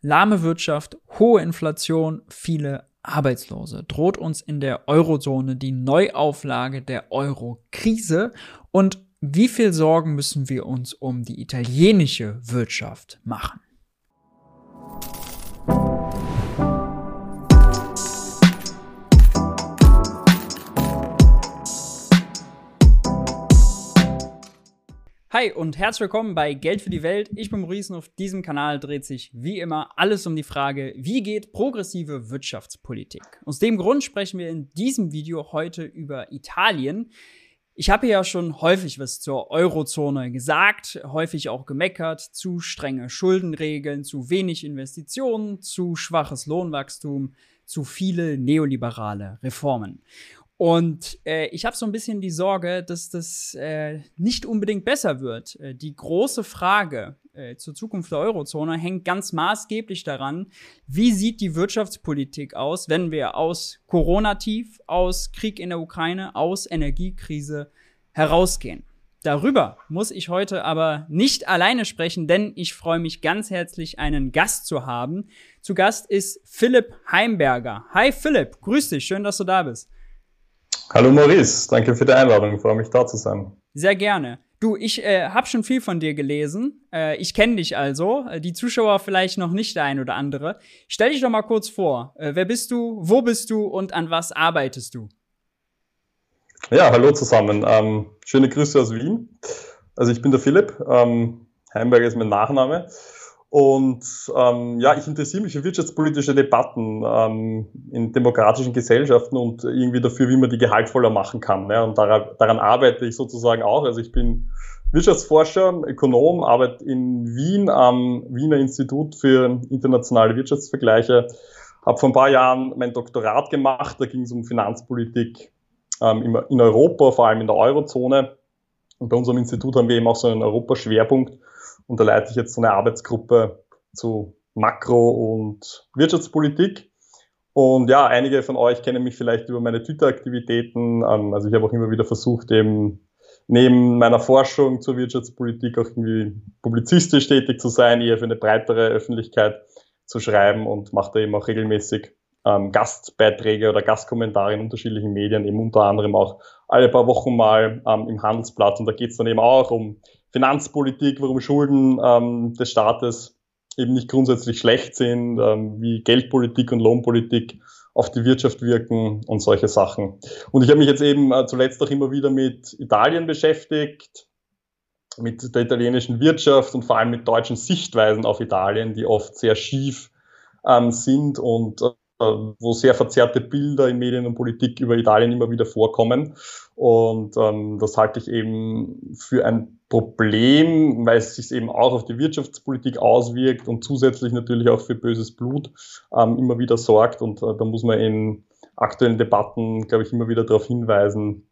Lahme Wirtschaft, hohe Inflation, viele Arbeitslose. Droht uns in der Eurozone die Neuauflage der Euro-Krise? Und wie viel Sorgen müssen wir uns um die italienische Wirtschaft machen? Hi und herzlich willkommen bei Geld für die Welt. Ich bin Maurice und auf diesem Kanal dreht sich wie immer alles um die Frage, wie geht progressive Wirtschaftspolitik? Aus dem Grund sprechen wir in diesem Video heute über Italien. Ich habe ja schon häufig was zur Eurozone gesagt, häufig auch gemeckert, zu strenge Schuldenregeln, zu wenig Investitionen, zu schwaches Lohnwachstum, zu viele neoliberale Reformen. Und äh, ich habe so ein bisschen die Sorge, dass das äh, nicht unbedingt besser wird. Äh, die große Frage äh, zur Zukunft der Eurozone hängt ganz maßgeblich daran, wie sieht die Wirtschaftspolitik aus, wenn wir aus Corona-Tief, aus Krieg in der Ukraine, aus Energiekrise herausgehen. Darüber muss ich heute aber nicht alleine sprechen, denn ich freue mich ganz herzlich, einen Gast zu haben. Zu Gast ist Philipp Heimberger. Hi Philipp, grüß dich, schön, dass du da bist. Hallo Maurice, danke für die Einladung, ich freue mich da zu sein. Sehr gerne. Du, ich äh, habe schon viel von dir gelesen. Äh, ich kenne dich also. Äh, die Zuschauer vielleicht noch nicht der ein oder andere. Stell dich doch mal kurz vor. Äh, wer bist du? Wo bist du? Und an was arbeitest du? Ja, hallo zusammen. Ähm, schöne Grüße aus Wien. Also ich bin der Philipp. Ähm, Heimberger ist mein Nachname. Und ähm, ja, ich interessiere mich für wirtschaftspolitische Debatten ähm, in demokratischen Gesellschaften und irgendwie dafür, wie man die gehaltvoller machen kann. Ja, und daran, daran arbeite ich sozusagen auch. Also ich bin Wirtschaftsforscher, Ökonom, arbeite in Wien am Wiener Institut für internationale Wirtschaftsvergleiche, habe vor ein paar Jahren mein Doktorat gemacht, da ging es um Finanzpolitik ähm, in Europa, vor allem in der Eurozone. Und bei unserem Institut haben wir eben auch so einen Europaschwerpunkt und da leite ich jetzt so eine Arbeitsgruppe zu Makro- und Wirtschaftspolitik. Und ja, einige von euch kennen mich vielleicht über meine Twitter-Aktivitäten. Ähm, also ich habe auch immer wieder versucht, eben neben meiner Forschung zur Wirtschaftspolitik auch irgendwie publizistisch tätig zu sein, eher für eine breitere Öffentlichkeit zu schreiben und mache da eben auch regelmäßig ähm, Gastbeiträge oder Gastkommentare in unterschiedlichen Medien, eben unter anderem auch alle paar Wochen mal ähm, im Handelsblatt. Und da geht es dann eben auch um Finanzpolitik, warum Schulden ähm, des Staates eben nicht grundsätzlich schlecht sind, ähm, wie Geldpolitik und Lohnpolitik auf die Wirtschaft wirken und solche Sachen. Und ich habe mich jetzt eben äh, zuletzt auch immer wieder mit Italien beschäftigt, mit der italienischen Wirtschaft und vor allem mit deutschen Sichtweisen auf Italien, die oft sehr schief ähm, sind und äh, wo sehr verzerrte Bilder in Medien und Politik über Italien immer wieder vorkommen. Und ähm, das halte ich eben für ein Problem, weil es sich eben auch auf die Wirtschaftspolitik auswirkt und zusätzlich natürlich auch für böses Blut ähm, immer wieder sorgt. Und äh, da muss man in aktuellen Debatten, glaube ich, immer wieder darauf hinweisen,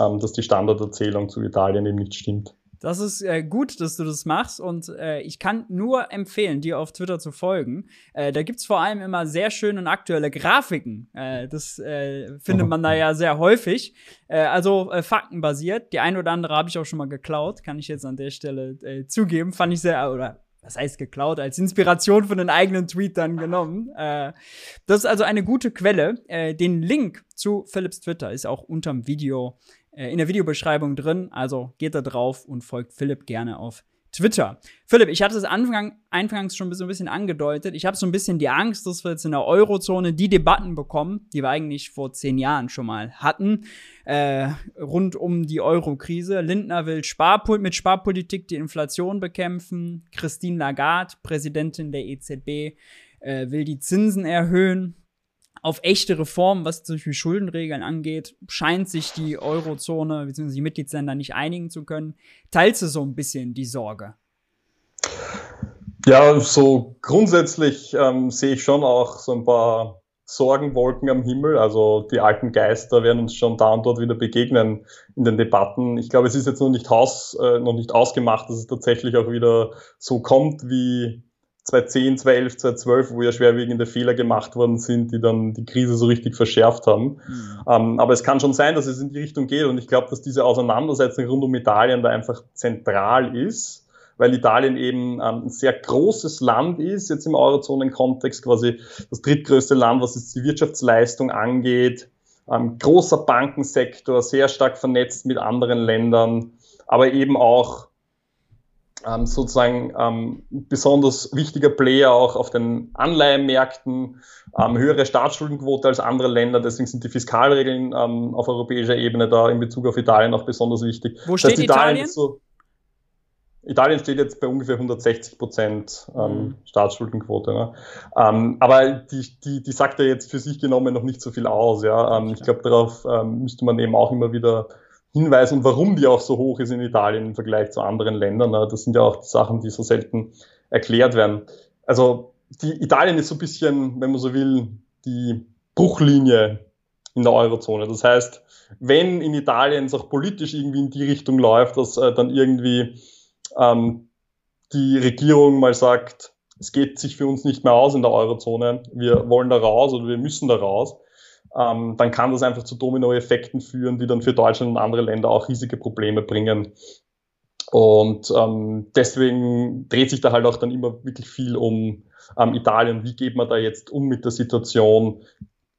ähm, dass die Standarderzählung zu Italien eben nicht stimmt. Das ist äh, gut, dass du das machst und äh, ich kann nur empfehlen, dir auf Twitter zu folgen. Äh, da es vor allem immer sehr schöne und aktuelle Grafiken. Äh, das äh, findet man da ja sehr häufig. Äh, also äh, faktenbasiert. Die ein oder andere habe ich auch schon mal geklaut, kann ich jetzt an der Stelle äh, zugeben. Fand ich sehr, oder was heißt geklaut, als Inspiration von den eigenen Tweet dann genommen. Äh, das ist also eine gute Quelle. Äh, den Link zu Philips Twitter ist auch unterm Video äh, in der Videobeschreibung drin. Also geht da drauf und folgt Philipp gerne auf Twitter. Philipp, ich hatte es Anfang, anfangs schon so ein bisschen angedeutet. Ich habe so ein bisschen die Angst, dass wir jetzt in der Eurozone die Debatten bekommen, die wir eigentlich vor zehn Jahren schon mal hatten, äh, rund um die Euro-Krise. Lindner will Sparpol mit Sparpolitik die Inflation bekämpfen. Christine Lagarde, Präsidentin der EZB, äh, will die Zinsen erhöhen auf echte Reformen, was zum Beispiel Schuldenregeln angeht, scheint sich die Eurozone bzw. die Mitgliedsländer nicht einigen zu können. Teilst du so ein bisschen die Sorge? Ja, so grundsätzlich ähm, sehe ich schon auch so ein paar Sorgenwolken am Himmel. Also die alten Geister werden uns schon da und dort wieder begegnen in den Debatten. Ich glaube, es ist jetzt noch nicht, Haus, äh, noch nicht ausgemacht, dass es tatsächlich auch wieder so kommt, wie 2010, 2011, 2012, wo ja schwerwiegende Fehler gemacht worden sind, die dann die Krise so richtig verschärft haben. Mhm. Ähm, aber es kann schon sein, dass es in die Richtung geht und ich glaube, dass diese Auseinandersetzung rund um Italien da einfach zentral ist. weil Italien eben ähm, ein sehr großes Land ist, jetzt im Eurozonen-Kontext quasi das drittgrößte Land, was jetzt die Wirtschaftsleistung angeht, ähm, großer Bankensektor, sehr stark vernetzt mit anderen Ländern, aber eben auch ähm, sozusagen ähm, besonders wichtiger Player auch auf den Anleihenmärkten, ähm, höhere Staatsschuldenquote als andere Länder, deswegen sind die Fiskalregeln ähm, auf europäischer Ebene da in Bezug auf Italien auch besonders wichtig. Wo steht das heißt, Italien? Italien? So, Italien steht jetzt bei ungefähr 160 Prozent ähm, mhm. Staatsschuldenquote. Ne? Ähm, aber die, die, die sagt ja jetzt für sich genommen noch nicht so viel aus. Ja? Ich glaube, darauf müsste man eben auch immer wieder hinweisen und warum die auch so hoch ist in Italien im Vergleich zu anderen Ländern. Das sind ja auch Sachen, die so selten erklärt werden. Also die Italien ist so ein bisschen, wenn man so will, die Bruchlinie in der Eurozone. Das heißt, wenn in Italien es auch politisch irgendwie in die Richtung läuft, dass äh, dann irgendwie ähm, die Regierung mal sagt, es geht sich für uns nicht mehr aus in der Eurozone, wir wollen da raus oder wir müssen da raus, ähm, dann kann das einfach zu Dominoeffekten führen, die dann für Deutschland und andere Länder auch riesige Probleme bringen. Und ähm, deswegen dreht sich da halt auch dann immer wirklich viel um ähm, Italien. Wie geht man da jetzt um mit der Situation,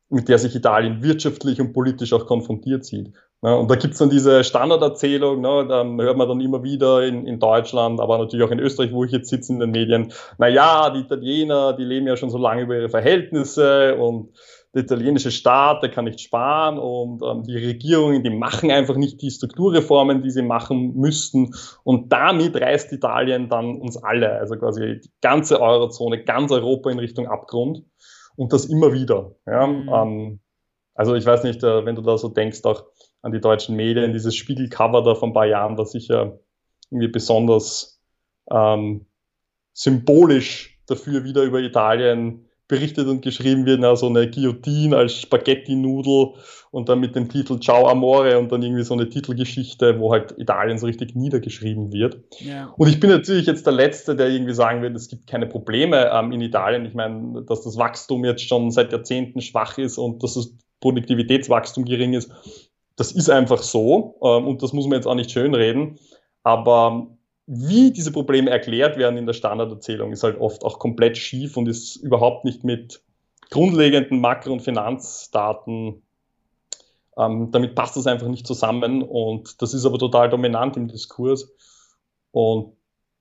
mit der sich Italien wirtschaftlich und politisch auch konfrontiert sieht? Ja, und da gibt's dann diese Standarderzählung, ne, da hört man dann immer wieder in, in Deutschland, aber natürlich auch in Österreich, wo ich jetzt sitze in den Medien, na ja, die Italiener, die leben ja schon so lange über ihre Verhältnisse und der italienische Staat, der kann nicht sparen und ähm, die Regierungen, die machen einfach nicht die Strukturreformen, die sie machen müssten. Und damit reißt Italien dann uns alle, also quasi die ganze Eurozone, ganz Europa in Richtung Abgrund. Und das immer wieder. Ja? Mhm. Ähm, also ich weiß nicht, äh, wenn du da so denkst, auch an die deutschen Medien, dieses Spiegelcover da von ein paar Jahren, das sicher irgendwie besonders ähm, symbolisch dafür wieder über Italien berichtet und geschrieben wird, na, so eine Guillotine als Spaghetti-Nudel und dann mit dem Titel Ciao Amore und dann irgendwie so eine Titelgeschichte, wo halt Italien so richtig niedergeschrieben wird. Ja. Und ich bin natürlich jetzt der Letzte, der irgendwie sagen wird, es gibt keine Probleme ähm, in Italien. Ich meine, dass das Wachstum jetzt schon seit Jahrzehnten schwach ist und dass das Produktivitätswachstum gering ist, das ist einfach so ähm, und das muss man jetzt auch nicht schönreden. Aber wie diese Probleme erklärt werden in der Standarderzählung, ist halt oft auch komplett schief und ist überhaupt nicht mit grundlegenden Makro- und Finanzdaten, ähm, damit passt das einfach nicht zusammen und das ist aber total dominant im Diskurs und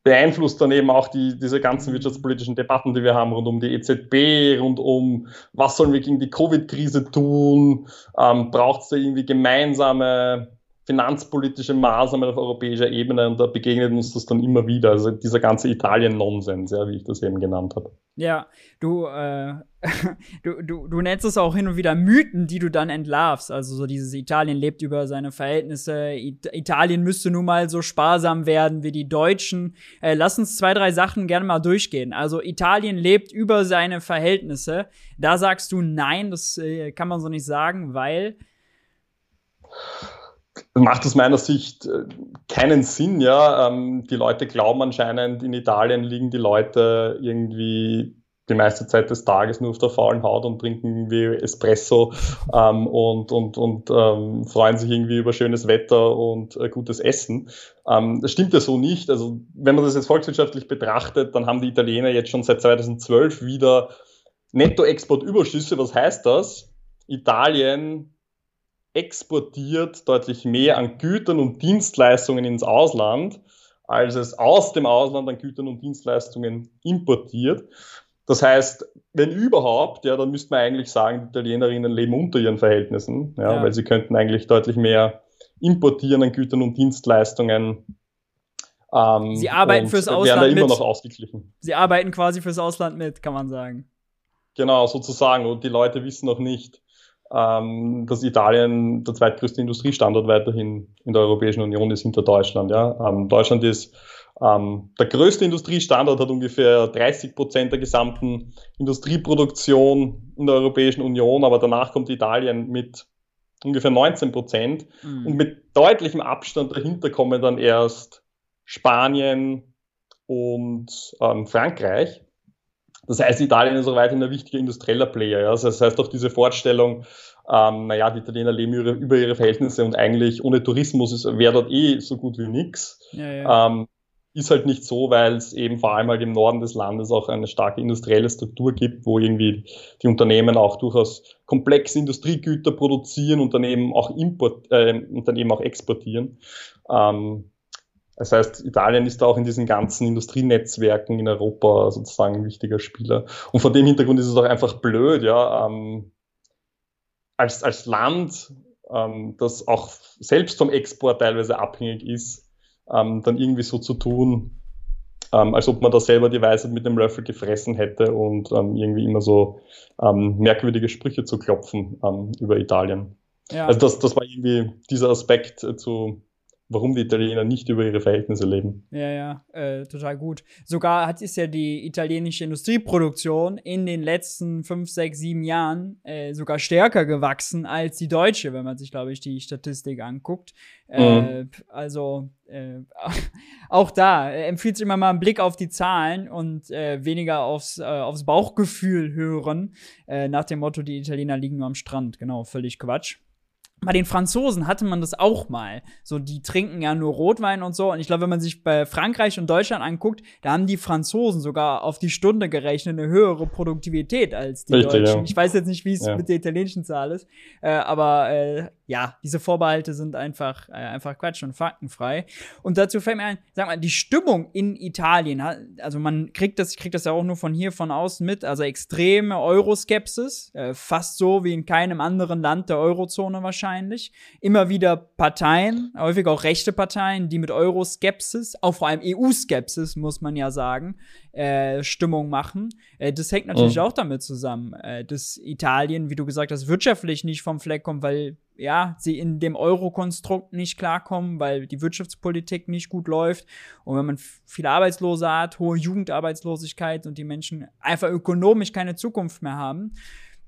beeinflusst dann eben auch die, diese ganzen wirtschaftspolitischen Debatten, die wir haben rund um die EZB, rund um, was sollen wir gegen die Covid-Krise tun, ähm, braucht es da irgendwie gemeinsame finanzpolitische Maßnahmen auf europäischer Ebene und da begegnet uns das dann immer wieder. Also dieser ganze Italien-Nonsens, ja, wie ich das eben genannt habe. Ja, du, äh, du, du, du nennst es auch hin und wieder Mythen, die du dann entlarvst. Also so dieses Italien lebt über seine Verhältnisse. It Italien müsste nun mal so sparsam werden wie die Deutschen. Äh, lass uns zwei, drei Sachen gerne mal durchgehen. Also Italien lebt über seine Verhältnisse. Da sagst du nein, das äh, kann man so nicht sagen, weil macht aus meiner Sicht äh, keinen Sinn, ja. Ähm, die Leute glauben anscheinend, in Italien liegen die Leute irgendwie die meiste Zeit des Tages nur auf der faulen Haut und trinken wie Espresso ähm, und, und, und ähm, freuen sich irgendwie über schönes Wetter und äh, gutes Essen. Ähm, das stimmt ja so nicht. Also wenn man das jetzt volkswirtschaftlich betrachtet, dann haben die Italiener jetzt schon seit 2012 wieder Nettoexportüberschüsse. Was heißt das? Italien exportiert deutlich mehr an Gütern und Dienstleistungen ins Ausland, als es aus dem Ausland an Gütern und Dienstleistungen importiert. Das heißt, wenn überhaupt, ja, dann müsste man eigentlich sagen, die Italienerinnen leben unter ihren Verhältnissen, ja, ja. weil sie könnten eigentlich deutlich mehr importieren an Gütern und Dienstleistungen. Ähm, sie arbeiten fürs Ausland immer mit. noch ausgeglichen. Sie arbeiten quasi fürs Ausland mit, kann man sagen. Genau, sozusagen. Und die Leute wissen noch nicht, ähm, dass Italien der zweitgrößte Industriestandort weiterhin in der Europäischen Union ist hinter Deutschland. Ja? Ähm, Deutschland ist ähm, der größte Industriestandort, hat ungefähr 30 Prozent der gesamten Industrieproduktion in der Europäischen Union, aber danach kommt Italien mit ungefähr 19 Prozent mhm. und mit deutlichem Abstand dahinter kommen dann erst Spanien und ähm, Frankreich. Das heißt, Italien ist auch weiterhin ein wichtiger industrieller Player. Ja? Das heißt auch diese Vorstellung, ähm, naja, die Italiener leben über, über ihre Verhältnisse und eigentlich ohne Tourismus wäre dort eh so gut wie nix. Ja, ja. Ähm, ist halt nicht so, weil es eben vor allem halt im Norden des Landes auch eine starke industrielle Struktur gibt, wo irgendwie die Unternehmen auch durchaus komplexe Industriegüter produzieren, Unternehmen auch import, äh, Unternehmen auch exportieren. Ähm, das heißt, Italien ist da auch in diesen ganzen Industrienetzwerken in Europa sozusagen ein wichtiger Spieler. Und vor dem Hintergrund ist es auch einfach blöd, ja, ähm, als, als Land, ähm, das auch selbst vom Export teilweise abhängig ist, ähm, dann irgendwie so zu tun, ähm, als ob man da selber die Weisheit mit dem Löffel gefressen hätte und ähm, irgendwie immer so ähm, merkwürdige Sprüche zu klopfen über Italien. Ja. Also das, das war irgendwie dieser Aspekt äh, zu warum die Italiener nicht über ihre Verhältnisse leben. Ja, ja, äh, total gut. Sogar hat es ja die italienische Industrieproduktion in den letzten fünf, sechs, sieben Jahren äh, sogar stärker gewachsen als die deutsche, wenn man sich, glaube ich, die Statistik anguckt. Äh, mhm. Also äh, auch da äh, empfiehlt sich immer mal einen Blick auf die Zahlen und äh, weniger aufs, aufs Bauchgefühl hören, nach dem Motto, die Italiener liegen nur am Strand. Genau, völlig Quatsch bei den Franzosen hatte man das auch mal. So, die trinken ja nur Rotwein und so. Und ich glaube, wenn man sich bei Frankreich und Deutschland anguckt, da haben die Franzosen sogar auf die Stunde gerechnet eine höhere Produktivität als die Richtig, Deutschen. Ja. Ich weiß jetzt nicht, wie es ja. mit der italienischen Zahl ist. Äh, aber äh, ja, diese Vorbehalte sind einfach, äh, einfach Quatsch und faktenfrei. Und dazu fällt mir ein, sag mal, die Stimmung in Italien, also man kriegt das, ich krieg das ja auch nur von hier von außen mit, also extreme Euroskepsis, äh, fast so wie in keinem anderen Land der Eurozone wahrscheinlich. Immer wieder Parteien, häufig auch rechte Parteien, die mit Euroskepsis, auch vor allem EU-Skepsis, muss man ja sagen, äh, Stimmung machen. Äh, das hängt natürlich mhm. auch damit zusammen, äh, dass Italien, wie du gesagt hast, wirtschaftlich nicht vom Fleck kommt, weil ja, sie in dem Euro-Konstrukt nicht klarkommen, weil die Wirtschaftspolitik nicht gut läuft. Und wenn man viele Arbeitslose hat, hohe Jugendarbeitslosigkeit und die Menschen einfach ökonomisch keine Zukunft mehr haben,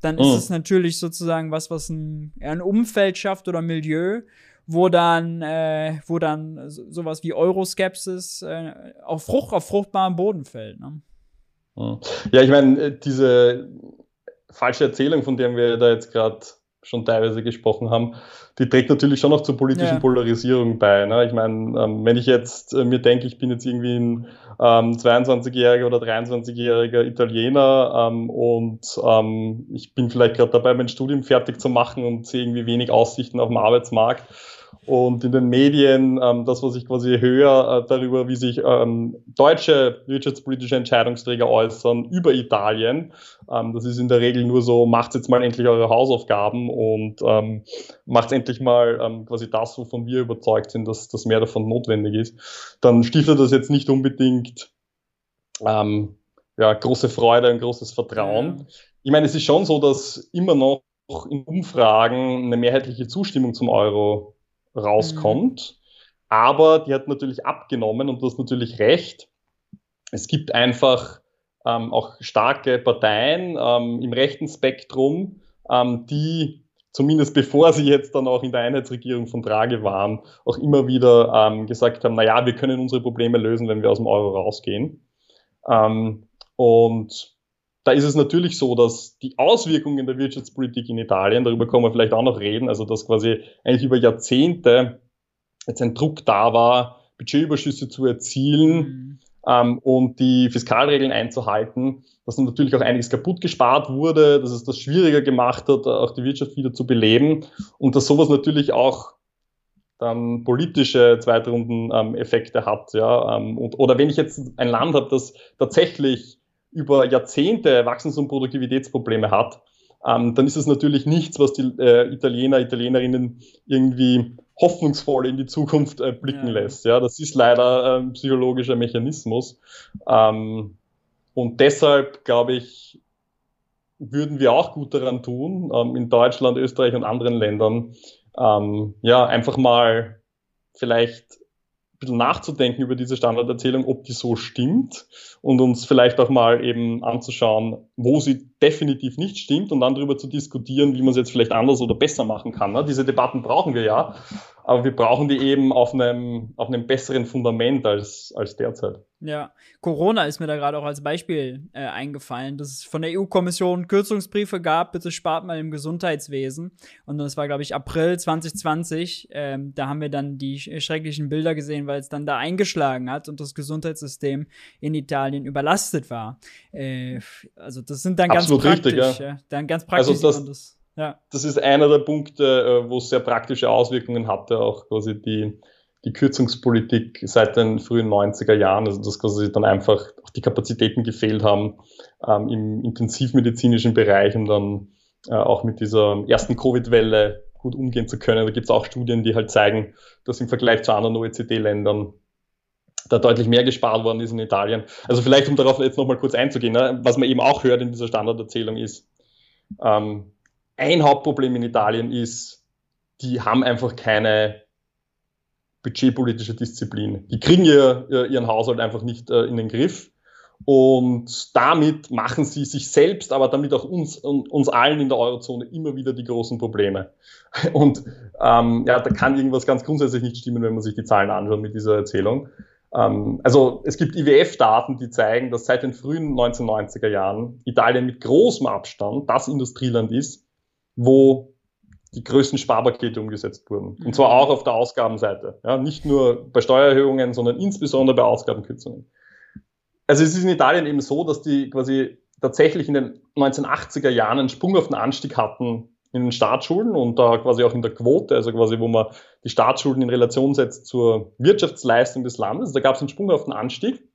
dann ist mhm. es natürlich sozusagen was, was ein, ein Umfeld schafft oder Milieu, wo dann, äh, wo dann sowas wie Euroskepsis äh, auf, Frucht, auf fruchtbarem Boden fällt. Ne? Mhm. Ja, ich meine, äh, diese falsche Erzählung, von der wir da jetzt gerade schon teilweise gesprochen haben, die trägt natürlich schon noch zur politischen ja. Polarisierung bei. Ne? Ich meine, ähm, wenn ich jetzt äh, mir denke, ich bin jetzt irgendwie ein ähm, 22-jähriger oder 23-jähriger Italiener ähm, und ähm, ich bin vielleicht gerade dabei, mein Studium fertig zu machen und sehe irgendwie wenig Aussichten auf dem Arbeitsmarkt und in den Medien ähm, das, was ich quasi höre äh, darüber, wie sich ähm, deutsche wirtschaftspolitische Entscheidungsträger äußern über Italien. Ähm, das ist in der Regel nur so, macht jetzt mal endlich eure Hausaufgaben und ähm, macht endlich mal ähm, quasi das, wovon wir überzeugt sind, dass, dass mehr davon notwendig ist. Dann stiftet das jetzt nicht unbedingt ähm, ja, große Freude und großes Vertrauen. Ich meine, es ist schon so, dass immer noch in Umfragen eine mehrheitliche Zustimmung zum Euro rauskommt. Mhm. Aber die hat natürlich abgenommen und du hast natürlich recht. Es gibt einfach ähm, auch starke Parteien ähm, im rechten Spektrum, ähm, die zumindest bevor sie jetzt dann auch in der Einheitsregierung von Draghi waren, auch immer wieder ähm, gesagt haben, naja, wir können unsere Probleme lösen, wenn wir aus dem Euro rausgehen. Ähm, und da ist es natürlich so, dass die Auswirkungen der Wirtschaftspolitik in Italien, darüber können wir vielleicht auch noch reden, also dass quasi eigentlich über Jahrzehnte jetzt ein Druck da war, Budgetüberschüsse zu erzielen mhm. ähm, und die Fiskalregeln einzuhalten, dass dann natürlich auch einiges kaputt gespart wurde, dass es das schwieriger gemacht hat, auch die Wirtschaft wieder zu beleben und dass sowas natürlich auch dann politische Zweitrunden-Effekte ähm, hat. Ja, ähm, und, oder wenn ich jetzt ein Land habe, das tatsächlich über Jahrzehnte Wachstums- und Produktivitätsprobleme hat, ähm, dann ist es natürlich nichts, was die äh, Italiener, Italienerinnen irgendwie hoffnungsvoll in die Zukunft äh, blicken ja. lässt. Ja, das ist leider ein psychologischer Mechanismus. Ähm, und deshalb glaube ich, würden wir auch gut daran tun, ähm, in Deutschland, Österreich und anderen Ländern, ähm, ja, einfach mal vielleicht bisschen nachzudenken über diese Standarderzählung, ob die so stimmt und uns vielleicht auch mal eben anzuschauen, wo sie definitiv nicht stimmt und dann darüber zu diskutieren, wie man es jetzt vielleicht anders oder besser machen kann. Ne? Diese Debatten brauchen wir ja. Aber wir brauchen die eben auf einem, auf einem besseren Fundament als, als derzeit. Ja, Corona ist mir da gerade auch als Beispiel äh, eingefallen, dass es von der EU-Kommission Kürzungsbriefe gab, bitte spart mal im Gesundheitswesen. Und das war, glaube ich, April 2020. Ähm, da haben wir dann die schrecklichen Bilder gesehen, weil es dann da eingeschlagen hat und das Gesundheitssystem in Italien überlastet war. Äh, also das sind dann Absolut ganz praktisch. Richtig, ja. ja. Dann ganz praktisch also das, das ja. Das ist einer der Punkte, äh, wo es sehr praktische Auswirkungen hatte, auch quasi die, die Kürzungspolitik seit den frühen 90er Jahren, also dass quasi dann einfach auch die Kapazitäten gefehlt haben ähm, im intensivmedizinischen Bereich, um dann äh, auch mit dieser ersten Covid-Welle gut umgehen zu können. Da gibt es auch Studien, die halt zeigen, dass im Vergleich zu anderen OECD-Ländern da deutlich mehr gespart worden ist in Italien. Also vielleicht, um darauf jetzt nochmal kurz einzugehen, ne, was man eben auch hört in dieser Standarderzählung ist, ähm, ein Hauptproblem in Italien ist, die haben einfach keine budgetpolitische Disziplin. Die kriegen ihr, ihren Haushalt einfach nicht äh, in den Griff. Und damit machen sie sich selbst, aber damit auch uns uns allen in der Eurozone immer wieder die großen Probleme. Und ähm, ja, da kann irgendwas ganz grundsätzlich nicht stimmen, wenn man sich die Zahlen anschaut mit dieser Erzählung. Ähm, also es gibt IWF-Daten, die zeigen, dass seit den frühen 1990er Jahren Italien mit großem Abstand das Industrieland ist, wo die größten Sparpakete umgesetzt wurden. Und zwar auch auf der Ausgabenseite. Ja, nicht nur bei Steuererhöhungen, sondern insbesondere bei Ausgabenkürzungen. Also es ist in Italien eben so, dass die quasi tatsächlich in den 1980er Jahren einen sprunghaften Anstieg hatten in den Staatsschulden und da quasi auch in der Quote, also quasi wo man die Staatsschulden in Relation setzt zur Wirtschaftsleistung des Landes. Da gab es einen sprunghaften Anstieg.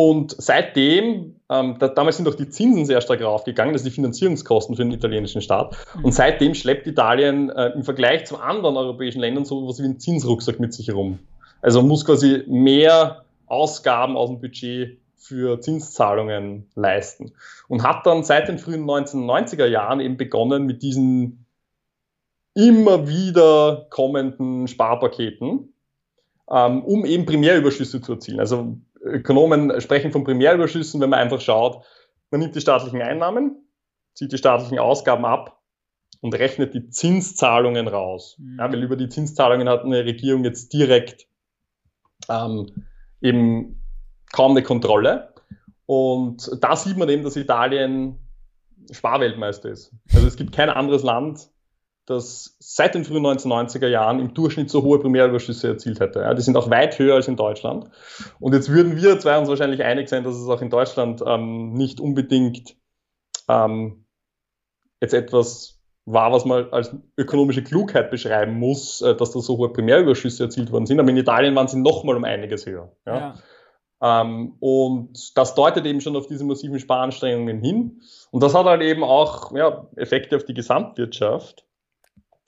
Und seitdem, ähm, da, damals sind auch die Zinsen sehr stark raufgegangen, das ist die Finanzierungskosten für den italienischen Staat. Mhm. Und seitdem schleppt Italien äh, im Vergleich zu anderen europäischen Ländern so etwas wie einen Zinsrucksack mit sich herum. Also muss quasi mehr Ausgaben aus dem Budget für Zinszahlungen leisten. Und hat dann seit den frühen 1990er Jahren eben begonnen mit diesen immer wieder kommenden Sparpaketen, ähm, um eben Primärüberschüsse zu erzielen. Also Ökonomen sprechen von Primärüberschüssen, wenn man einfach schaut, man nimmt die staatlichen Einnahmen, zieht die staatlichen Ausgaben ab und rechnet die Zinszahlungen raus. Mhm. Ja, weil über die Zinszahlungen hat eine Regierung jetzt direkt ähm, eben kaum eine Kontrolle. Und da sieht man eben, dass Italien Sparweltmeister ist. Also es gibt kein anderes Land, das seit den frühen 1990er Jahren im Durchschnitt so hohe Primärüberschüsse erzielt hätte. Ja, die sind auch weit höher als in Deutschland. Und jetzt würden wir zwei uns wahrscheinlich einig sein, dass es auch in Deutschland ähm, nicht unbedingt ähm, jetzt etwas war, was man als ökonomische Klugheit beschreiben muss, äh, dass da so hohe Primärüberschüsse erzielt worden sind. Aber in Italien waren sie noch mal um einiges höher. Ja? ja. Ähm, und das deutet eben schon auf diese massiven Sparanstrengungen hin. Und das hat halt eben auch Effekte auf die Gesamtwirtschaft.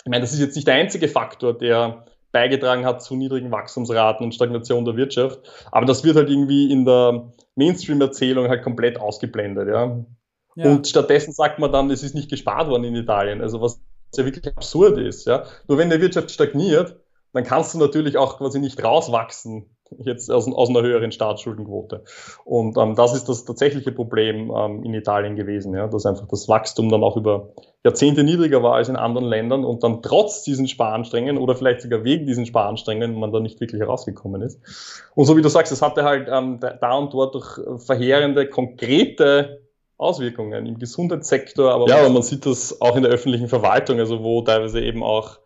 Ich meine, das ist jetzt nicht der einzige Faktor, der beigetragen hat zu niedrigen Wachstumsraten und Stagnation der Wirtschaft. Aber das wird halt irgendwie in der Mainstream-Erzählung halt komplett ausgeblendet, ja? ja. Und stattdessen sagt man dann, es ist nicht gespart worden in Italien. Also was ja wirklich absurd ist, ja. Nur wenn die Wirtschaft stagniert, dann kannst du natürlich auch quasi nicht rauswachsen jetzt aus, aus einer höheren Staatsschuldenquote. Und ähm, das ist das tatsächliche Problem ähm, in Italien gewesen, ja, dass einfach das Wachstum dann auch über Jahrzehnte niedriger war als in anderen Ländern und dann trotz diesen Sparanstrengungen oder vielleicht sogar wegen diesen Sparanstrengungen man da nicht wirklich herausgekommen ist. Und so wie du sagst, es hatte halt ähm, da und dort durch verheerende, konkrete Auswirkungen im Gesundheitssektor, aber ja, aber man sieht das auch in der öffentlichen Verwaltung, also wo teilweise eben auch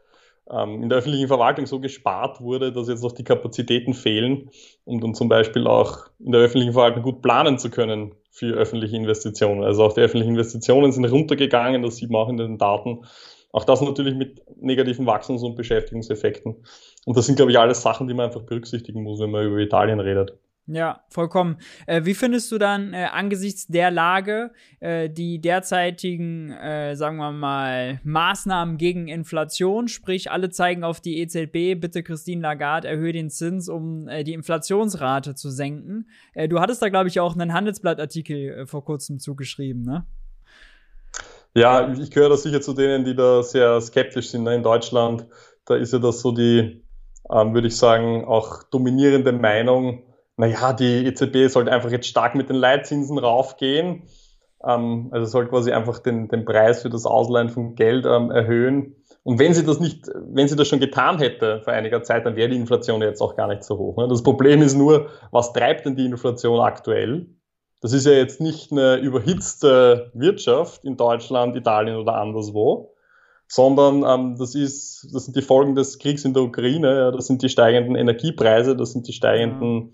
in der öffentlichen Verwaltung so gespart wurde, dass jetzt noch die Kapazitäten fehlen, um dann zum Beispiel auch in der öffentlichen Verwaltung gut planen zu können für öffentliche Investitionen. Also auch die öffentlichen Investitionen sind runtergegangen, das sieht man auch in den Daten. Auch das natürlich mit negativen Wachstums- und Beschäftigungseffekten. Und das sind, glaube ich, alles Sachen, die man einfach berücksichtigen muss, wenn man über Italien redet. Ja, vollkommen. Äh, wie findest du dann äh, angesichts der Lage äh, die derzeitigen, äh, sagen wir mal, Maßnahmen gegen Inflation? Sprich, alle zeigen auf die EZB, bitte Christine Lagarde, erhöhe den Zins, um äh, die Inflationsrate zu senken. Äh, du hattest da, glaube ich, auch einen Handelsblattartikel vor kurzem zugeschrieben, ne? Ja, ich gehöre da sicher zu denen, die da sehr skeptisch sind ne? in Deutschland. Da ist ja das so die, ähm, würde ich sagen, auch dominierende Meinung naja, die EZB sollte einfach jetzt stark mit den Leitzinsen raufgehen. Ähm, also soll quasi einfach den, den Preis für das Ausleihen von Geld ähm, erhöhen. Und wenn sie das nicht, wenn sie das schon getan hätte vor einiger Zeit, dann wäre die Inflation jetzt auch gar nicht so hoch. Ne? Das Problem ist nur, was treibt denn die Inflation aktuell? Das ist ja jetzt nicht eine überhitzte Wirtschaft in Deutschland, Italien oder anderswo, sondern ähm, das, ist, das sind die Folgen des Kriegs in der Ukraine, das sind die steigenden Energiepreise, das sind die steigenden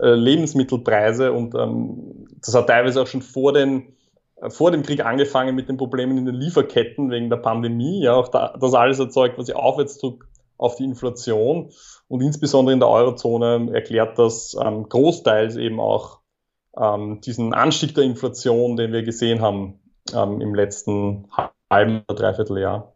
äh, Lebensmittelpreise und ähm, das hat teilweise auch schon vor, den, äh, vor dem Krieg angefangen mit den Problemen in den Lieferketten wegen der Pandemie. Ja, auch da, das alles erzeugt quasi Aufwärtsdruck auf die Inflation und insbesondere in der Eurozone erklärt das ähm, großteils eben auch ähm, diesen Anstieg der Inflation, den wir gesehen haben ähm, im letzten halben oder dreiviertel Jahr.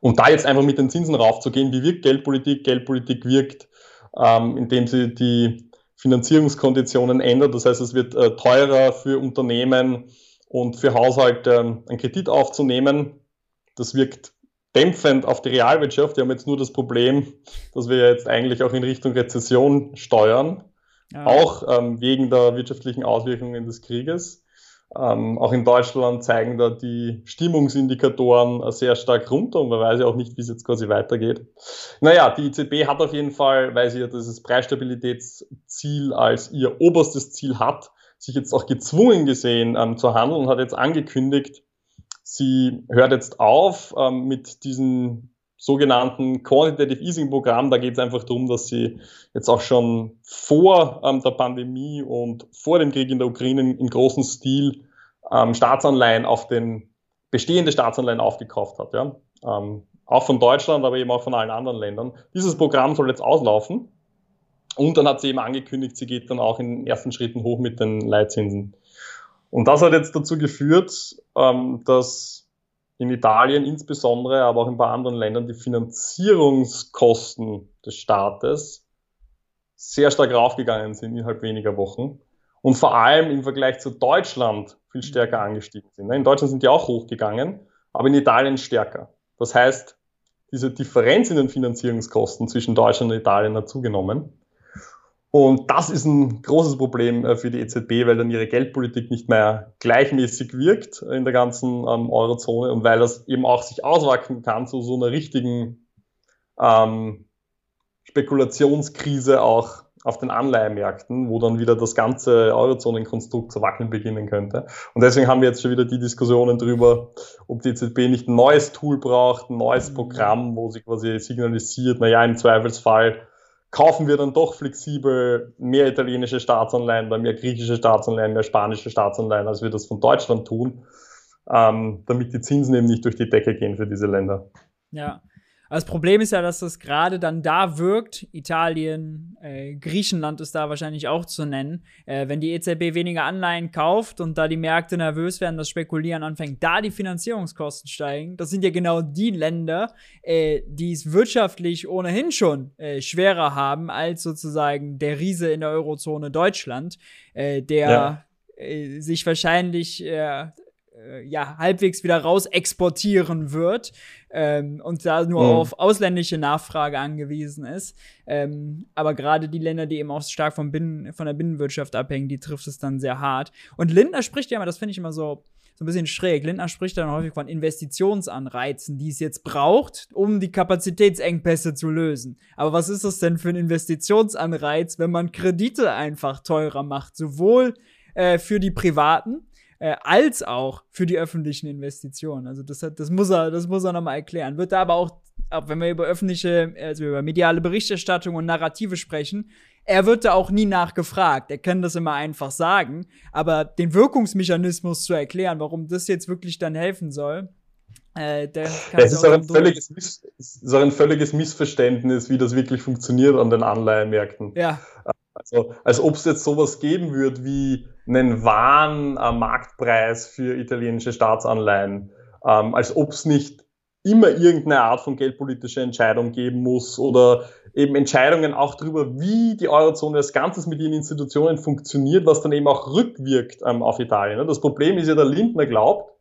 Und da jetzt einfach mit den Zinsen raufzugehen, wie wirkt Geldpolitik? Geldpolitik wirkt, ähm, indem sie die Finanzierungskonditionen ändert. Das heißt, es wird äh, teurer für Unternehmen und für Haushalte einen Kredit aufzunehmen. Das wirkt dämpfend auf die Realwirtschaft. Wir haben jetzt nur das Problem, dass wir jetzt eigentlich auch in Richtung Rezession steuern, ja. auch ähm, wegen der wirtschaftlichen Auswirkungen des Krieges. Ähm, auch in Deutschland zeigen da die Stimmungsindikatoren sehr stark runter und man weiß ja auch nicht, wie es jetzt quasi weitergeht. Naja, die EZB hat auf jeden Fall, weil sie ja dieses Preisstabilitätsziel als ihr oberstes Ziel hat, sich jetzt auch gezwungen gesehen ähm, zu handeln und hat jetzt angekündigt, sie hört jetzt auf ähm, mit diesen sogenannten Quantitative Easing Programm. Da geht es einfach darum, dass sie jetzt auch schon vor ähm, der Pandemie und vor dem Krieg in der Ukraine im großen Stil ähm, Staatsanleihen auf den bestehende Staatsanleihen aufgekauft hat. Ja? Ähm, auch von Deutschland, aber eben auch von allen anderen Ländern. Dieses Programm soll jetzt auslaufen. Und dann hat sie eben angekündigt, sie geht dann auch in ersten Schritten hoch mit den Leitzinsen. Und das hat jetzt dazu geführt, ähm, dass in Italien insbesondere, aber auch in ein paar anderen Ländern die Finanzierungskosten des Staates sehr stark raufgegangen sind innerhalb weniger Wochen und vor allem im Vergleich zu Deutschland viel stärker angestiegen sind. In Deutschland sind die auch hochgegangen, aber in Italien stärker. Das heißt, diese Differenz in den Finanzierungskosten zwischen Deutschland und Italien hat zugenommen. Und das ist ein großes Problem äh, für die EZB, weil dann ihre Geldpolitik nicht mehr gleichmäßig wirkt in der ganzen ähm, Eurozone und weil das eben auch sich auswachsen kann zu so einer richtigen ähm, Spekulationskrise auch auf den Anleihemärkten, wo dann wieder das ganze Eurozonenkonstrukt zu wackeln beginnen könnte. Und deswegen haben wir jetzt schon wieder die Diskussionen darüber, ob die EZB nicht ein neues Tool braucht, ein neues mhm. Programm, wo sie quasi signalisiert, naja, im Zweifelsfall kaufen wir dann doch flexibel mehr italienische Staatsanleihen, mehr griechische Staatsanleihen, mehr spanische Staatsanleihen, als wir das von Deutschland tun, ähm, damit die Zinsen eben nicht durch die Decke gehen für diese Länder. Ja, das Problem ist ja, dass das gerade dann da wirkt. Italien, äh, Griechenland ist da wahrscheinlich auch zu nennen. Äh, wenn die EZB weniger Anleihen kauft und da die Märkte nervös werden, das Spekulieren anfängt, da die Finanzierungskosten steigen. Das sind ja genau die Länder, äh, die es wirtschaftlich ohnehin schon äh, schwerer haben als sozusagen der Riese in der Eurozone Deutschland, äh, der ja. Äh, sich wahrscheinlich äh, ja, halbwegs wieder raus exportieren wird ähm, und da nur mhm. auf ausländische Nachfrage angewiesen ist. Ähm, aber gerade die Länder, die eben auch stark vom Binnen, von der Binnenwirtschaft abhängen, die trifft es dann sehr hart. Und Lindner spricht ja immer, das finde ich immer so, so ein bisschen schräg. Lindner spricht dann häufig von Investitionsanreizen, die es jetzt braucht, um die Kapazitätsengpässe zu lösen. Aber was ist das denn für ein Investitionsanreiz, wenn man Kredite einfach teurer macht? Sowohl äh, für die Privaten, äh, als auch für die öffentlichen Investitionen. Also das, hat, das muss er, das muss er nochmal erklären. Wird da aber auch, auch, wenn wir über öffentliche, also über mediale Berichterstattung und Narrative sprechen, er wird da auch nie nachgefragt. Er kann das immer einfach sagen. Aber den Wirkungsmechanismus zu erklären, warum das jetzt wirklich dann helfen soll, äh, der es ist auch, ein völliges, Miss, ist auch ein völliges Missverständnis, wie das wirklich funktioniert an den Anleihenmärkten. Ja. Also, als ob es jetzt sowas geben würde wie einen wahren äh, Marktpreis für italienische Staatsanleihen, ähm, als ob es nicht immer irgendeine Art von geldpolitischer Entscheidung geben muss oder eben Entscheidungen auch darüber, wie die Eurozone als Ganzes mit ihren Institutionen funktioniert, was dann eben auch rückwirkt ähm, auf Italien. Das Problem ist ja, der Lindner glaubt,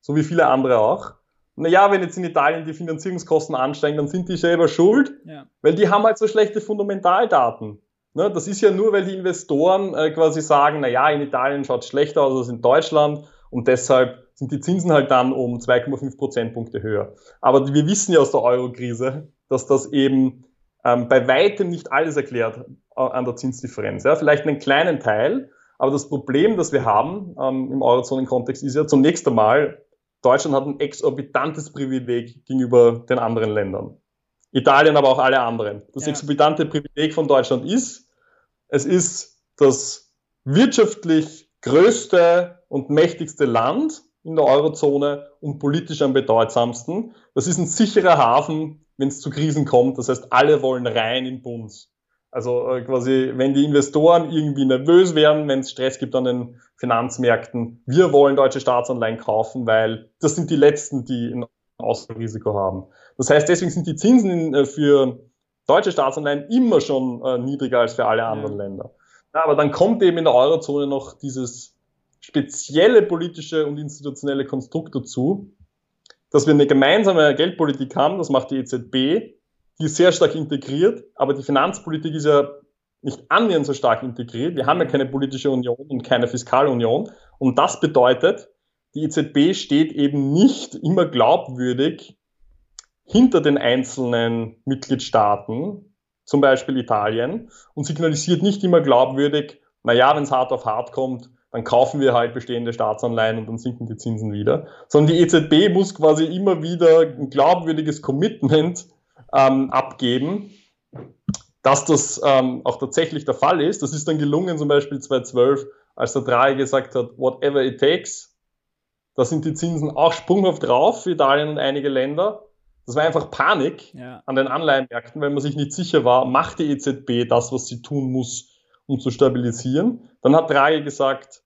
so wie viele andere auch, naja, wenn jetzt in Italien die Finanzierungskosten ansteigen, dann sind die selber schuld, ja. weil die haben halt so schlechte Fundamentaldaten. Ne, das ist ja nur, weil die Investoren äh, quasi sagen, na ja, in Italien schaut es schlechter aus als in Deutschland Und deshalb sind die Zinsen halt dann um 2,5 Prozentpunkte höher. Aber wir wissen ja aus der Euro-Krise, dass das eben ähm, bei weitem nicht alles erklärt äh, an der Zinsdifferenz. Ja? Vielleicht einen kleinen Teil, aber das Problem, das wir haben ähm, im Eurozonen-Kontext, ist ja zunächst einmal, Deutschland hat ein exorbitantes Privileg gegenüber den anderen Ländern. Italien, aber auch alle anderen. Das ja. exorbitante Privileg von Deutschland ist, es ist das wirtschaftlich größte und mächtigste Land in der Eurozone und politisch am bedeutsamsten. Das ist ein sicherer Hafen, wenn es zu Krisen kommt. Das heißt, alle wollen rein in Bund. Also äh, quasi, wenn die Investoren irgendwie nervös werden, wenn es Stress gibt an den Finanzmärkten, wir wollen deutsche Staatsanleihen kaufen, weil das sind die letzten, die ein Ausfallrisiko haben. Das heißt, deswegen sind die Zinsen äh, für deutsche Staatsanleihen immer schon äh, niedriger als für alle anderen ja. Länder. Ja, aber dann kommt eben in der Eurozone noch dieses spezielle politische und institutionelle Konstrukt dazu, dass wir eine gemeinsame Geldpolitik haben, das macht die EZB, die ist sehr stark integriert, aber die Finanzpolitik ist ja nicht annähernd so stark integriert. Wir haben ja keine politische Union und keine Fiskalunion. Und das bedeutet, die EZB steht eben nicht immer glaubwürdig hinter den einzelnen Mitgliedstaaten, zum Beispiel Italien, und signalisiert nicht immer glaubwürdig, naja, wenn es hart auf hart kommt, dann kaufen wir halt bestehende Staatsanleihen und dann sinken die Zinsen wieder. Sondern die EZB muss quasi immer wieder ein glaubwürdiges Commitment ähm, abgeben, dass das ähm, auch tatsächlich der Fall ist. Das ist dann gelungen, zum Beispiel 2012, als der Draghi gesagt hat, whatever it takes. Da sind die Zinsen auch sprunghaft drauf Italien und einige Länder. Das war einfach Panik ja. an den Anleihenmärkten, weil man sich nicht sicher war, macht die EZB das, was sie tun muss, um zu stabilisieren. Dann hat Draghi gesagt,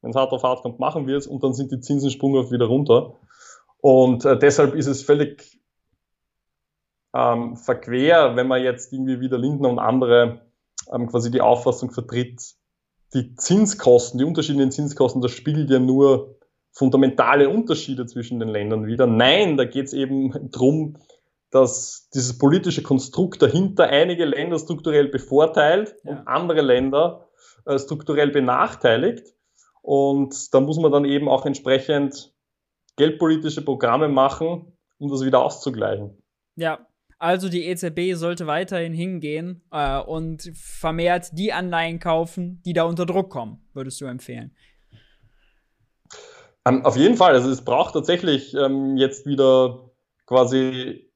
wenn es hart auf hart kommt, machen wir es und dann sind die Zinsen sprunghaft wieder runter. Und äh, deshalb ist es völlig ähm, verquer, wenn man jetzt irgendwie wieder Lindner und andere ähm, quasi die Auffassung vertritt, die Zinskosten, die den Zinskosten, das spiegelt ja nur fundamentale Unterschiede zwischen den Ländern wieder. Nein, da geht es eben drum, dass dieses politische Konstrukt dahinter einige Länder strukturell bevorteilt ja. und andere Länder äh, strukturell benachteiligt. Und da muss man dann eben auch entsprechend geldpolitische Programme machen, um das wieder auszugleichen. Ja, also die EZB sollte weiterhin hingehen äh, und vermehrt die Anleihen kaufen, die da unter Druck kommen, würdest du empfehlen? Um, auf jeden Fall. Also es braucht tatsächlich ähm, jetzt wieder quasi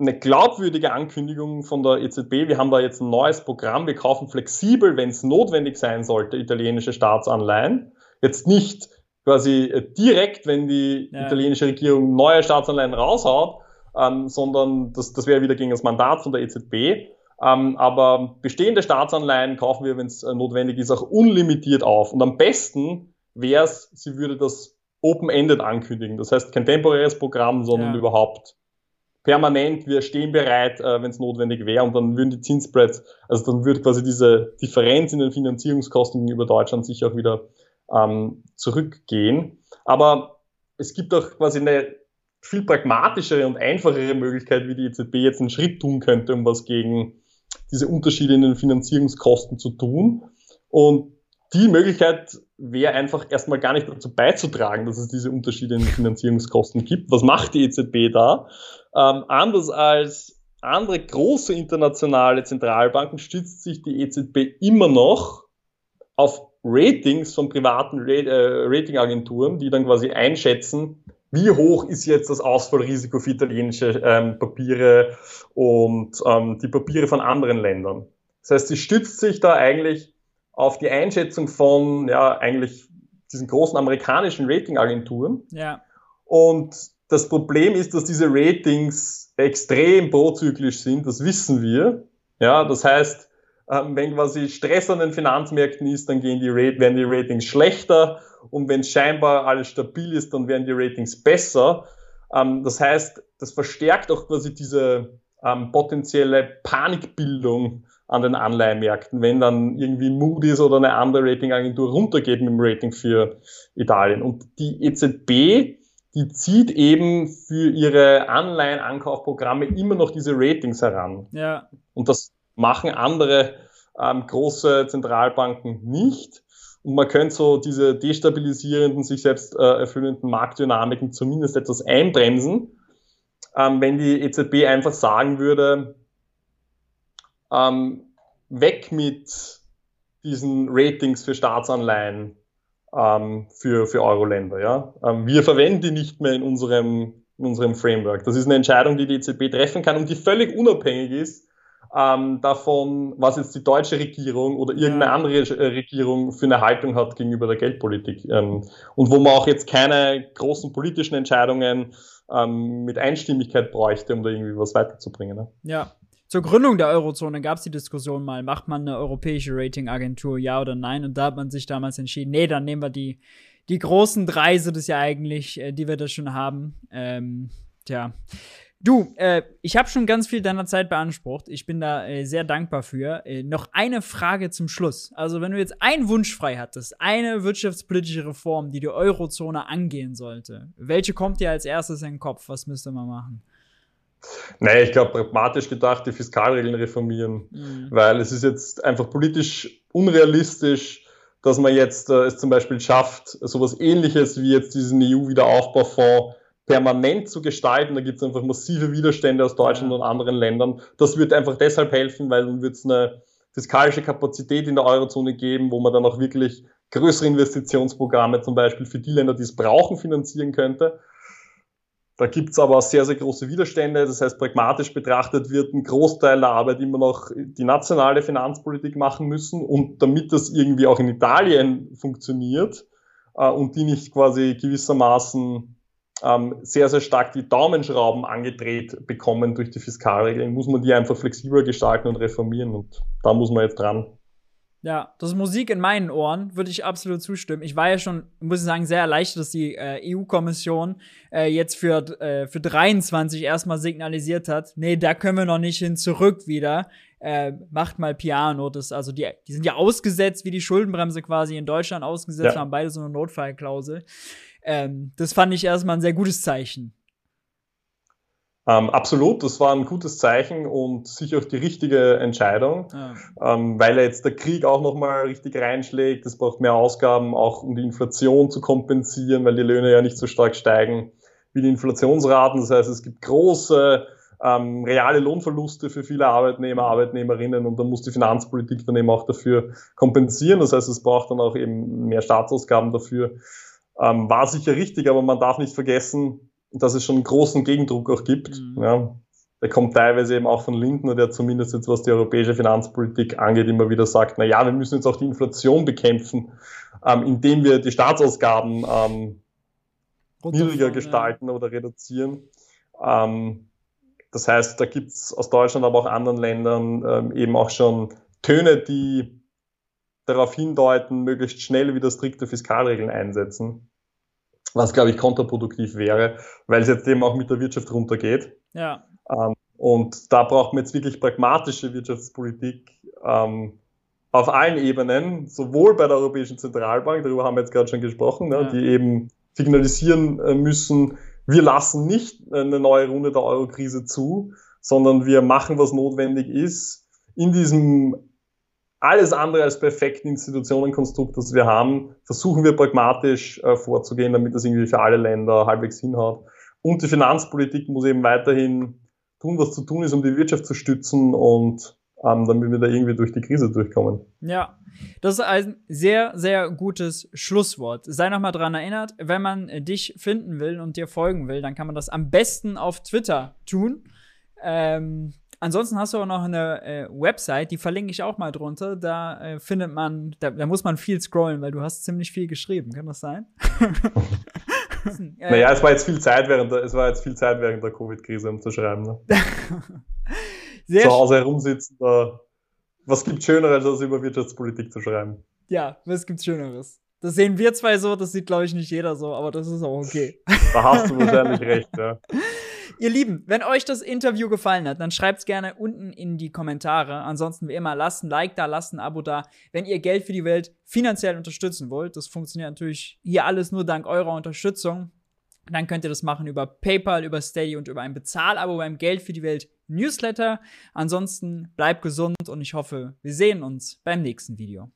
eine glaubwürdige Ankündigung von der EZB. Wir haben da jetzt ein neues Programm. Wir kaufen flexibel, wenn es notwendig sein sollte, italienische Staatsanleihen. Jetzt nicht quasi äh, direkt, wenn die ja. italienische Regierung neue Staatsanleihen raushaut, ähm, sondern das, das wäre wieder gegen das Mandat von der EZB. Ähm, aber bestehende Staatsanleihen kaufen wir, wenn es äh, notwendig ist, auch unlimitiert auf. Und am besten wäre es, sie würde das open-ended ankündigen. Das heißt, kein temporäres Programm, sondern ja. überhaupt permanent, wir stehen bereit, äh, wenn es notwendig wäre. Und dann würden die Zinsspreads, also dann würde quasi diese Differenz in den Finanzierungskosten gegenüber Deutschland sich auch wieder ähm, zurückgehen. Aber es gibt auch quasi eine viel pragmatischere und einfachere Möglichkeit, wie die EZB jetzt einen Schritt tun könnte, um was gegen diese Unterschiede in den Finanzierungskosten zu tun. Und die Möglichkeit wäre einfach erstmal gar nicht dazu beizutragen, dass es diese Unterschiede in Finanzierungskosten gibt. Was macht die EZB da? Ähm, anders als andere große internationale Zentralbanken stützt sich die EZB immer noch auf Ratings von privaten äh, Ratingagenturen, die dann quasi einschätzen, wie hoch ist jetzt das Ausfallrisiko für italienische ähm, Papiere und ähm, die Papiere von anderen Ländern. Das heißt, sie stützt sich da eigentlich auf die Einschätzung von ja eigentlich diesen großen amerikanischen Ratingagenturen. Ja. Und das Problem ist, dass diese Ratings extrem prozyklisch sind, das wissen wir. Ja, das heißt, ähm, wenn quasi Stress an den Finanzmärkten ist, dann gehen die Rate, werden die Ratings schlechter und wenn scheinbar alles stabil ist, dann werden die Ratings besser. Ähm, das heißt, das verstärkt auch quasi diese ähm, potenzielle Panikbildung an den Anleihenmärkten, wenn dann irgendwie Moody's oder eine andere Ratingagentur runtergeht mit dem Rating für Italien. Und die EZB, die zieht eben für ihre Anleihenankaufprogramme immer noch diese Ratings heran. Ja. Und das machen andere ähm, große Zentralbanken nicht. und man könnte so diese destabilisierenden, sich selbst äh, erfüllenden Marktdynamiken zumindest etwas einbremsen, ähm, wenn die EZB einfach sagen würde, ähm, weg mit diesen Ratings für Staatsanleihen ähm, für, für Euro-Länder. Ja? Ähm, wir verwenden die nicht mehr in unserem, in unserem Framework. Das ist eine Entscheidung, die die EZB treffen kann und die völlig unabhängig ist ähm, davon, was jetzt die deutsche Regierung oder irgendeine andere äh, Regierung für eine Haltung hat gegenüber der Geldpolitik. Ähm, und wo man auch jetzt keine großen politischen Entscheidungen ähm, mit Einstimmigkeit bräuchte, um da irgendwie was weiterzubringen. Ne? Ja. Zur Gründung der Eurozone gab es die Diskussion mal, macht man eine europäische Ratingagentur, ja oder nein? Und da hat man sich damals entschieden, nee, dann nehmen wir die, die großen drei sind es ja eigentlich, äh, die wir da schon haben. Ähm, tja. Du, äh, ich habe schon ganz viel deiner Zeit beansprucht. Ich bin da äh, sehr dankbar für. Äh, noch eine Frage zum Schluss. Also, wenn du jetzt einen Wunsch frei hattest, eine wirtschaftspolitische Reform, die die Eurozone angehen sollte, welche kommt dir als erstes in den Kopf? Was müsste man machen? Nee, ich glaube, pragmatisch gedacht, die Fiskalregeln reformieren, mhm. weil es ist jetzt einfach politisch unrealistisch, dass man jetzt äh, es zum Beispiel schafft, sowas ähnliches wie jetzt diesen EU-Wiederaufbaufonds permanent zu gestalten. Da gibt es einfach massive Widerstände aus Deutschland und anderen Ländern. Das wird einfach deshalb helfen, weil dann wird es eine fiskalische Kapazität in der Eurozone geben, wo man dann auch wirklich größere Investitionsprogramme zum Beispiel für die Länder, die es brauchen, finanzieren könnte. Da gibt es aber sehr, sehr große Widerstände. Das heißt, pragmatisch betrachtet wird ein Großteil der Arbeit immer noch die nationale Finanzpolitik machen müssen. Und damit das irgendwie auch in Italien funktioniert äh, und die nicht quasi gewissermaßen ähm, sehr, sehr stark die Daumenschrauben angedreht bekommen durch die Fiskalregeln, muss man die einfach flexibler gestalten und reformieren. Und da muss man jetzt dran. Ja, das ist Musik in meinen Ohren, würde ich absolut zustimmen. Ich war ja schon, muss ich sagen, sehr erleichtert, dass die äh, EU-Kommission äh, jetzt für, äh, für 23 erstmal signalisiert hat, nee, da können wir noch nicht hin zurück wieder. Äh, macht mal Piano. Das, also die, die sind ja ausgesetzt, wie die Schuldenbremse quasi in Deutschland ausgesetzt, ja. haben beide so eine Notfallklausel. Ähm, das fand ich erstmal ein sehr gutes Zeichen. Ähm, absolut, das war ein gutes Zeichen und sicher auch die richtige Entscheidung, ja. ähm, weil jetzt der Krieg auch nochmal richtig reinschlägt. Es braucht mehr Ausgaben, auch um die Inflation zu kompensieren, weil die Löhne ja nicht so stark steigen wie die Inflationsraten. Das heißt, es gibt große ähm, reale Lohnverluste für viele Arbeitnehmer, Arbeitnehmerinnen und da muss die Finanzpolitik dann eben auch dafür kompensieren. Das heißt, es braucht dann auch eben mehr Staatsausgaben dafür. Ähm, war sicher richtig, aber man darf nicht vergessen, dass es schon einen großen Gegendruck auch gibt. Mhm. Ja. Der kommt teilweise eben auch von Lindner, der zumindest jetzt was die europäische Finanzpolitik angeht, immer wieder sagt, na ja, wir müssen jetzt auch die Inflation bekämpfen, ähm, indem wir die Staatsausgaben ähm, niedriger gestalten ja. oder reduzieren. Ähm, das heißt, da gibt's aus Deutschland, aber auch anderen Ländern ähm, eben auch schon Töne, die darauf hindeuten, möglichst schnell wieder strikte Fiskalregeln einsetzen was glaube ich kontraproduktiv wäre, weil es jetzt eben auch mit der Wirtschaft runtergeht. Ja. Ähm, und da braucht man jetzt wirklich pragmatische Wirtschaftspolitik ähm, auf allen Ebenen, sowohl bei der Europäischen Zentralbank, darüber haben wir jetzt gerade schon gesprochen, ne, ja. die eben signalisieren äh, müssen, wir lassen nicht eine neue Runde der Eurokrise zu, sondern wir machen, was notwendig ist, in diesem alles andere als perfekten Institutionenkonstrukt, das wir haben, versuchen wir pragmatisch äh, vorzugehen, damit das irgendwie für alle Länder halbwegs hinhaut. Und die Finanzpolitik muss eben weiterhin tun, was zu tun ist, um die Wirtschaft zu stützen und ähm, damit wir da irgendwie durch die Krise durchkommen. Ja, das ist ein sehr, sehr gutes Schlusswort. Sei nochmal dran erinnert, wenn man dich finden will und dir folgen will, dann kann man das am besten auf Twitter tun. Ähm, Ansonsten hast du auch noch eine äh, Website, die verlinke ich auch mal drunter. Da äh, findet man, da, da, muss man viel scrollen, weil du hast ziemlich viel geschrieben. Kann das sein? naja, es war jetzt viel Zeit während der, es war jetzt viel Zeit während der Covid-Krise, um zu schreiben. Ne? Sehr zu Hause herumsitzen, da, was gibt Schöneres, als über Wirtschaftspolitik zu schreiben? Ja, was gibt Schöneres? Das sehen wir zwei so, das sieht, glaube ich, nicht jeder so, aber das ist auch okay. Da hast du wahrscheinlich recht, ja. Ihr Lieben, wenn euch das Interview gefallen hat, dann schreibt es gerne unten in die Kommentare. Ansonsten wie immer, lasst ein Like da, lasst ein Abo da. Wenn ihr Geld für die Welt finanziell unterstützen wollt, das funktioniert natürlich hier alles nur dank eurer Unterstützung. Dann könnt ihr das machen über PayPal, über Steady und über ein Bezahlabo beim Geld für die Welt Newsletter. Ansonsten bleibt gesund und ich hoffe, wir sehen uns beim nächsten Video.